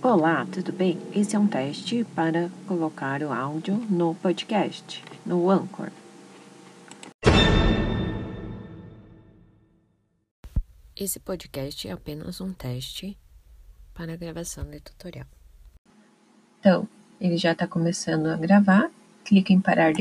Olá, tudo bem? Esse é um teste para colocar o áudio no podcast, no Anchor. Esse podcast é apenas um teste para a gravação de tutorial. Então, ele já está começando a gravar. Clique em parar de